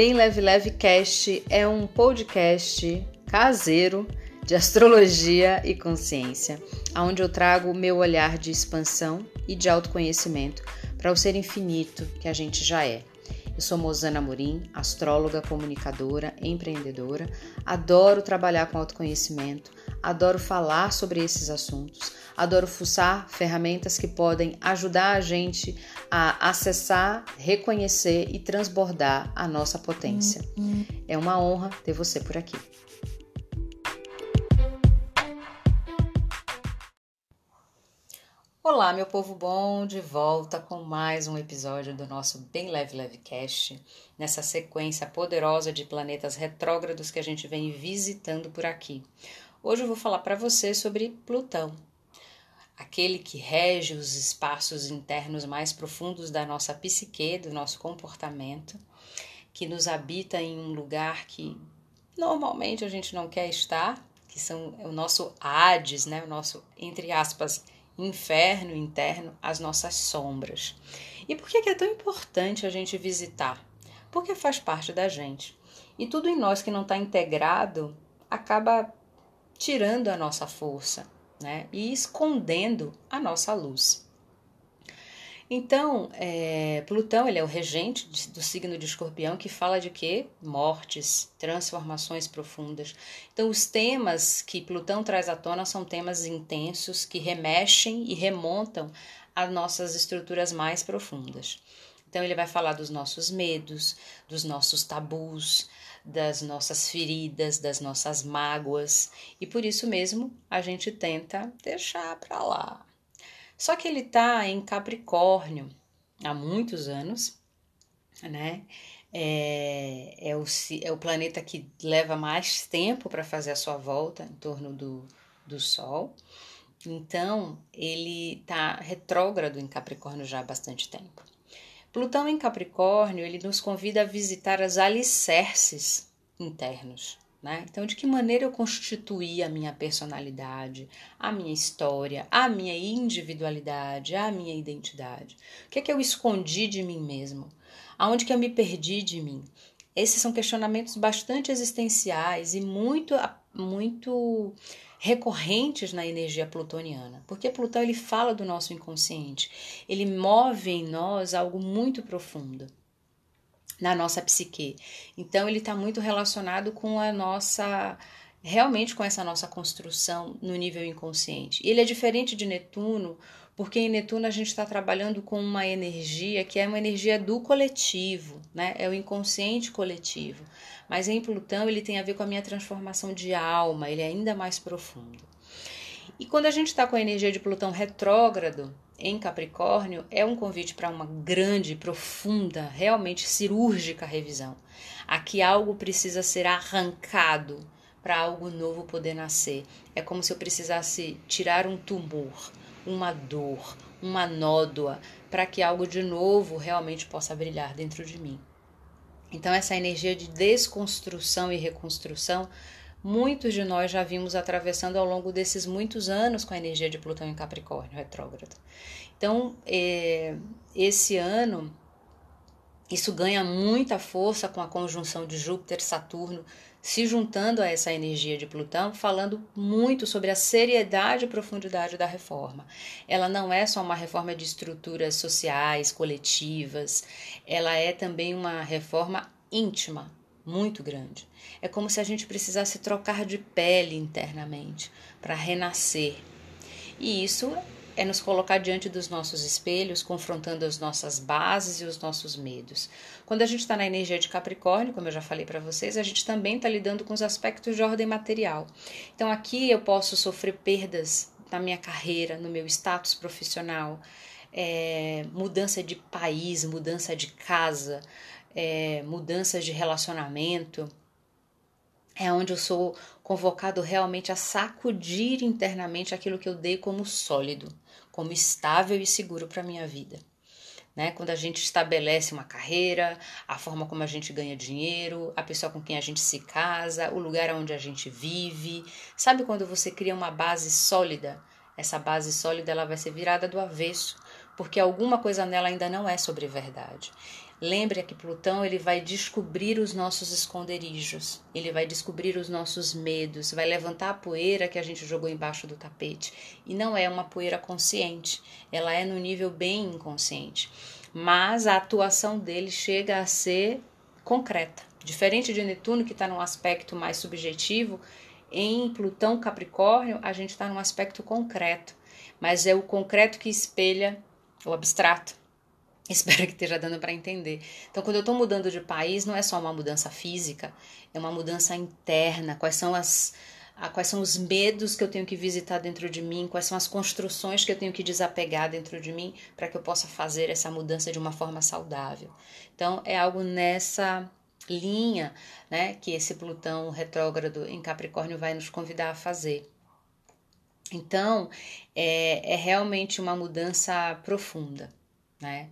Bem Leve Leve Cast é um podcast caseiro de astrologia e consciência, onde eu trago o meu olhar de expansão e de autoconhecimento para o ser infinito que a gente já é. Eu sou Mozana Morim, astróloga, comunicadora, empreendedora. Adoro trabalhar com autoconhecimento, adoro falar sobre esses assuntos, adoro fuçar ferramentas que podem ajudar a gente a acessar, reconhecer e transbordar a nossa potência. É uma honra ter você por aqui. Olá, meu povo bom, de volta com mais um episódio do nosso Bem Leve Leve Cast, nessa sequência poderosa de planetas retrógrados que a gente vem visitando por aqui. Hoje eu vou falar para você sobre Plutão, aquele que rege os espaços internos mais profundos da nossa psique, do nosso comportamento, que nos habita em um lugar que normalmente a gente não quer estar, que são o nosso Hades, né, o nosso entre aspas inferno interno, as nossas sombras. E por que é tão importante a gente visitar? Porque faz parte da gente. E tudo em nós que não está integrado acaba tirando a nossa força né? e escondendo a nossa luz. Então, é, Plutão ele é o regente do signo de Escorpião que fala de quê? Mortes, transformações profundas. Então, os temas que Plutão traz à tona são temas intensos que remexem e remontam às nossas estruturas mais profundas. Então, ele vai falar dos nossos medos, dos nossos tabus, das nossas feridas, das nossas mágoas, e por isso mesmo a gente tenta deixar para lá, só que ele está em Capricórnio há muitos anos, né? É, é, o, é o planeta que leva mais tempo para fazer a sua volta em torno do, do Sol. Então, ele está retrógrado em Capricórnio já há bastante tempo. Plutão em Capricórnio, ele nos convida a visitar as alicerces internos. Né? Então, de que maneira eu constituí a minha personalidade, a minha história, a minha individualidade, a minha identidade? O que é que eu escondi de mim mesmo? Aonde que eu me perdi de mim? Esses são questionamentos bastante existenciais e muito, muito recorrentes na energia plutoniana, porque Plutão ele fala do nosso inconsciente, ele move em nós algo muito profundo na nossa psique. Então ele está muito relacionado com a nossa realmente com essa nossa construção no nível inconsciente. Ele é diferente de Netuno, porque em Netuno a gente está trabalhando com uma energia que é uma energia do coletivo, né? É o inconsciente coletivo. Mas em Plutão ele tem a ver com a minha transformação de alma, ele é ainda mais profundo. E quando a gente está com a energia de Plutão retrógrado, em Capricórnio é um convite para uma grande, profunda, realmente cirúrgica revisão. Aqui algo precisa ser arrancado para algo novo poder nascer. É como se eu precisasse tirar um tumor, uma dor, uma nódoa, para que algo de novo realmente possa brilhar dentro de mim. Então, essa energia de desconstrução e reconstrução muitos de nós já vimos atravessando ao longo desses muitos anos com a energia de Plutão em Capricórnio retrógrado. Então, é, esse ano, isso ganha muita força com a conjunção de Júpiter Saturno se juntando a essa energia de Plutão, falando muito sobre a seriedade e profundidade da reforma. Ela não é só uma reforma de estruturas sociais, coletivas, ela é também uma reforma íntima, muito grande. É como se a gente precisasse trocar de pele internamente para renascer. E isso é nos colocar diante dos nossos espelhos, confrontando as nossas bases e os nossos medos. Quando a gente está na energia de Capricórnio, como eu já falei para vocês, a gente também está lidando com os aspectos de ordem material. Então aqui eu posso sofrer perdas na minha carreira, no meu status profissional, é, mudança de país, mudança de casa, é, mudanças de relacionamento, é onde eu sou convocado realmente a sacudir internamente aquilo que eu dei como sólido, como estável e seguro para a minha vida. Né? Quando a gente estabelece uma carreira, a forma como a gente ganha dinheiro, a pessoa com quem a gente se casa, o lugar onde a gente vive. Sabe quando você cria uma base sólida? Essa base sólida ela vai ser virada do avesso, porque alguma coisa nela ainda não é sobre verdade. Lembre que Plutão ele vai descobrir os nossos esconderijos, ele vai descobrir os nossos medos, vai levantar a poeira que a gente jogou embaixo do tapete. E não é uma poeira consciente, ela é no nível bem inconsciente. Mas a atuação dele chega a ser concreta. Diferente de Netuno, que está num aspecto mais subjetivo, em Plutão Capricórnio a gente está num aspecto concreto, mas é o concreto que espelha o abstrato. Espero que esteja dando para entender. Então, quando eu estou mudando de país, não é só uma mudança física, é uma mudança interna. Quais são as quais são os medos que eu tenho que visitar dentro de mim, quais são as construções que eu tenho que desapegar dentro de mim para que eu possa fazer essa mudança de uma forma saudável. Então, é algo nessa linha, né, que esse Plutão retrógrado em Capricórnio vai nos convidar a fazer. Então, é, é realmente uma mudança profunda, né?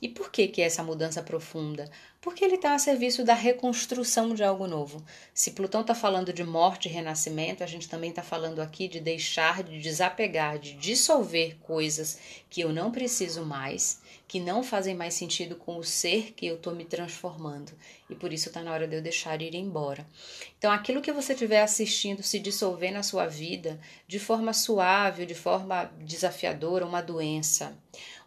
E por que, que é essa mudança profunda? Porque ele está a serviço da reconstrução de algo novo. Se Plutão está falando de morte e renascimento, a gente também está falando aqui de deixar, de desapegar, de dissolver coisas que eu não preciso mais, que não fazem mais sentido com o ser que eu estou me transformando. E por isso está na hora de eu deixar ir embora. Então, aquilo que você estiver assistindo se dissolver na sua vida de forma suave, de forma desafiadora, uma doença,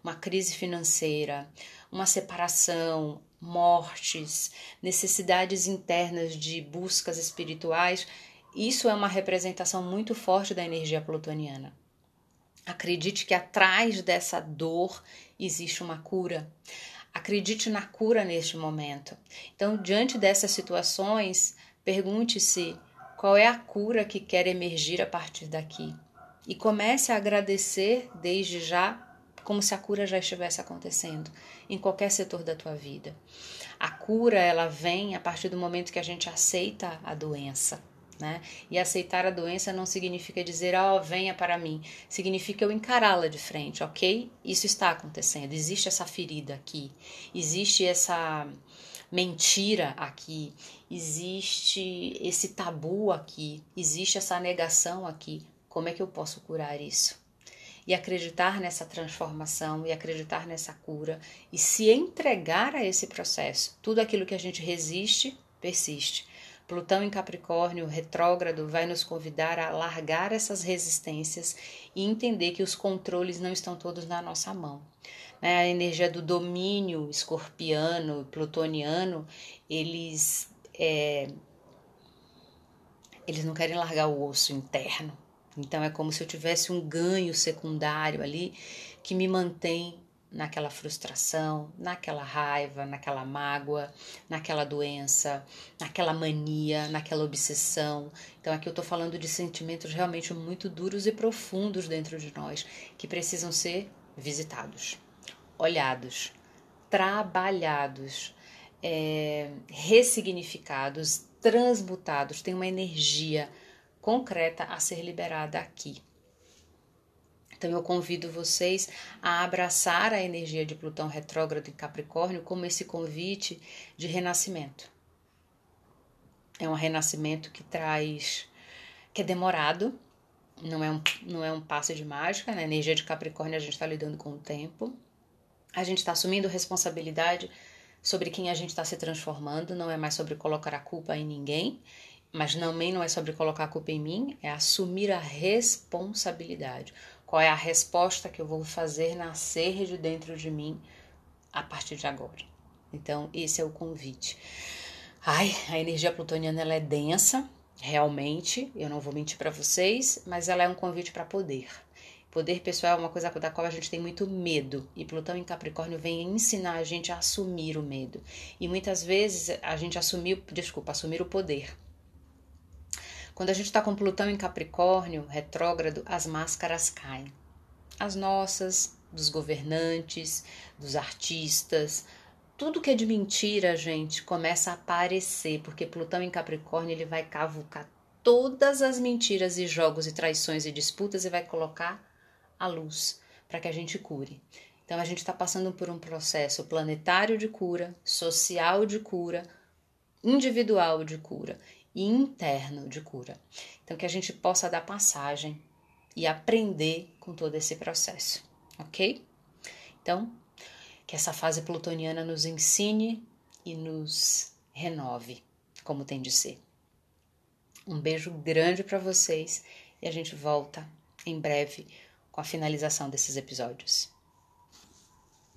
uma crise financeira, uma separação, mortes, necessidades internas de buscas espirituais, isso é uma representação muito forte da energia plutoniana. Acredite que atrás dessa dor existe uma cura. Acredite na cura neste momento. Então, diante dessas situações, pergunte-se qual é a cura que quer emergir a partir daqui. E comece a agradecer desde já como se a cura já estivesse acontecendo em qualquer setor da tua vida. A cura ela vem a partir do momento que a gente aceita a doença. Né? E aceitar a doença não significa dizer, ó, oh, venha para mim. Significa eu encará-la de frente, ok? Isso está acontecendo. Existe essa ferida aqui. Existe essa mentira aqui. Existe esse tabu aqui. Existe essa negação aqui. Como é que eu posso curar isso? E acreditar nessa transformação e acreditar nessa cura e se entregar a esse processo. Tudo aquilo que a gente resiste, persiste. Plutão em Capricórnio retrógrado vai nos convidar a largar essas resistências e entender que os controles não estão todos na nossa mão. Né? A energia do domínio escorpiano, plutoniano, eles, é, eles não querem largar o osso interno, então é como se eu tivesse um ganho secundário ali que me mantém naquela frustração, naquela raiva, naquela mágoa, naquela doença, naquela mania, naquela obsessão. Então aqui eu estou falando de sentimentos realmente muito duros e profundos dentro de nós que precisam ser visitados, olhados, trabalhados, é, ressignificados, transmutados. Tem uma energia concreta a ser liberada aqui. Então eu convido vocês a abraçar a energia de Plutão retrógrado em Capricórnio como esse convite de renascimento. É um renascimento que traz que é demorado, não é um, não é um passe de mágica, na né? energia de Capricórnio a gente está lidando com o tempo. A gente está assumindo responsabilidade sobre quem a gente está se transformando, não é mais sobre colocar a culpa em ninguém, mas também não é sobre colocar a culpa em mim, é assumir a responsabilidade. Qual é a resposta que eu vou fazer nascer de dentro de mim a partir de agora? Então, esse é o convite. Ai, a energia plutoniana ela é densa, realmente, eu não vou mentir para vocês, mas ela é um convite para poder. Poder pessoal é uma coisa da qual a gente tem muito medo, e Plutão em Capricórnio vem ensinar a gente a assumir o medo. E muitas vezes a gente assumiu, desculpa, assumir o poder. Quando a gente está com Plutão em Capricórnio, retrógrado, as máscaras caem. As nossas, dos governantes, dos artistas, tudo que é de mentira, gente, começa a aparecer, porque Plutão em Capricórnio ele vai cavucar todas as mentiras e jogos e traições e disputas e vai colocar a luz para que a gente cure. Então a gente está passando por um processo planetário de cura, social de cura, individual de cura e interno de cura. Então, que a gente possa dar passagem e aprender com todo esse processo, ok? Então, Que essa fase plutoniana nos ensine e nos renove, como tem de ser. Um beijo grande para vocês e a gente volta em breve com a finalização desses episódios.